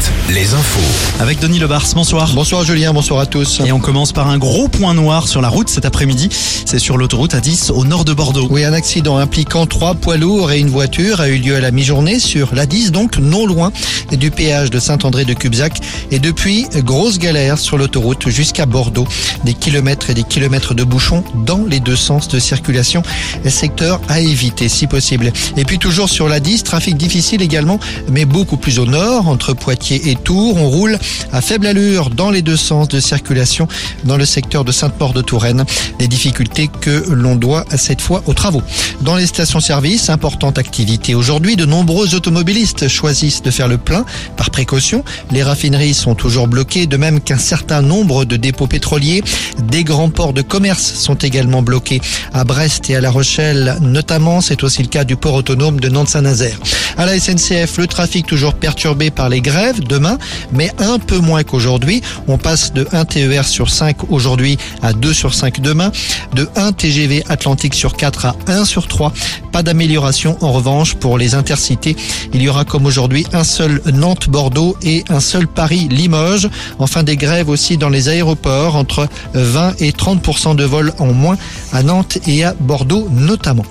7, les infos. Avec Denis Lebars, bonsoir. Bonsoir Julien, bonsoir à tous. Et on commence par un gros point noir sur la route cet après-midi. C'est sur l'autoroute A10 au nord de Bordeaux. Oui, un accident impliquant trois poids lourds et une voiture a eu lieu à la mi-journée sur l'A10, donc non loin du péage de Saint-André de Cubzac. Et depuis, grosse galère sur l'autoroute jusqu'à Bordeaux. Des kilomètres et des kilomètres de bouchons dans les deux sens de circulation. Secteur à éviter si possible. Et puis toujours sur l'A10, trafic difficile également, mais beaucoup plus au nord, entre Poitiers et Tours. On roule à faible allure dans les deux sens de circulation dans le secteur de Sainte-Maure de Touraine. Des difficultés que l'on doit à cette fois aux travaux. Dans les stations-service, importante activité aujourd'hui. De nombreux automobilistes choisissent de faire le plein par précaution. Les raffineries sont toujours bloquées, de même qu'un certain nombre de dépôts pétroliers. Des grands ports de commerce sont également bloqués à Brest et à La Rochelle notamment. C'est aussi le cas du port autonome de Nantes-Saint-Nazaire. À la SNCF, le trafic toujours perturbé par les grèves demain, mais un peu moins qu'aujourd'hui. On passe de 1 TER sur 5 aujourd'hui à 2 sur 5 demain, de 1 TGV Atlantique sur 4 à 1 sur 3. Pas d'amélioration en revanche pour les intercités. Il y aura comme aujourd'hui un seul Nantes-Bordeaux et un seul Paris-Limoges. Enfin des grèves aussi dans les aéroports entre 20 et 30% de vols en moins à Nantes et à Bordeaux notamment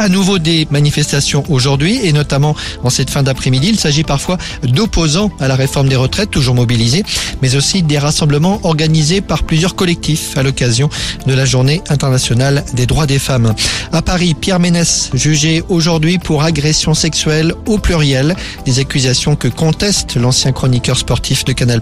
à nouveau des manifestations aujourd'hui et notamment en cette fin d'après-midi. Il s'agit parfois d'opposants à la réforme des retraites, toujours mobilisés, mais aussi des rassemblements organisés par plusieurs collectifs à l'occasion de la journée internationale des droits des femmes. À Paris, Pierre Ménès, jugé aujourd'hui pour agression sexuelle au pluriel, des accusations que conteste l'ancien chroniqueur sportif de Canal+.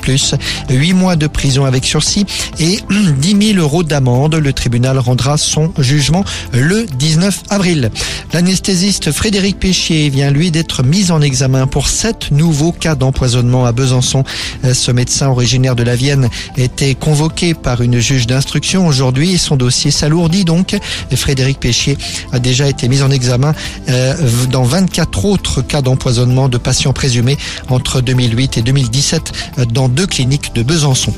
Huit mois de prison avec sursis et 10 000 euros d'amende. Le tribunal rendra son jugement le 19 avril. L'anesthésiste Frédéric Péchier vient lui d'être mis en examen pour sept nouveaux cas d'empoisonnement à Besançon. Ce médecin originaire de la Vienne était convoqué par une juge d'instruction aujourd'hui et son dossier s'alourdit donc. Frédéric Péchier a déjà été mis en examen euh, dans 24 autres cas d'empoisonnement de patients présumés entre 2008 et 2017 dans deux cliniques de Besançon.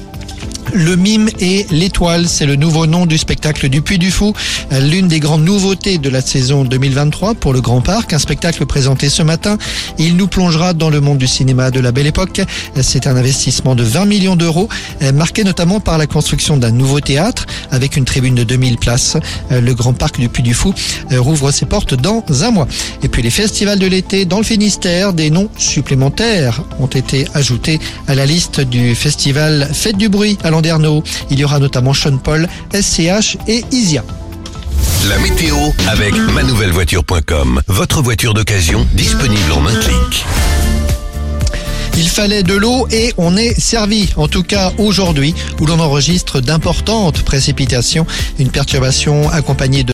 Le mime et l'étoile, c'est le nouveau nom du spectacle du Puy du Fou, l'une des grandes nouveautés de la saison 2023 pour le Grand Parc, un spectacle présenté ce matin. Il nous plongera dans le monde du cinéma de la belle époque. C'est un investissement de 20 millions d'euros, marqué notamment par la construction d'un nouveau théâtre avec une tribune de 2000 places. Le Grand Parc du Puy du Fou rouvre ses portes dans un mois. Et puis les festivals de l'été dans le Finistère, des noms supplémentaires ont été ajoutés à la liste du festival Fête du bruit Landerneau. Il y aura notamment Sean Paul, SCH et Isia. La météo avec manouvellevoiture.com. Votre voiture d'occasion disponible en un clic. Il fallait de l'eau et on est servi. En tout cas aujourd'hui où l'on enregistre d'importantes précipitations. Une perturbation accompagnée de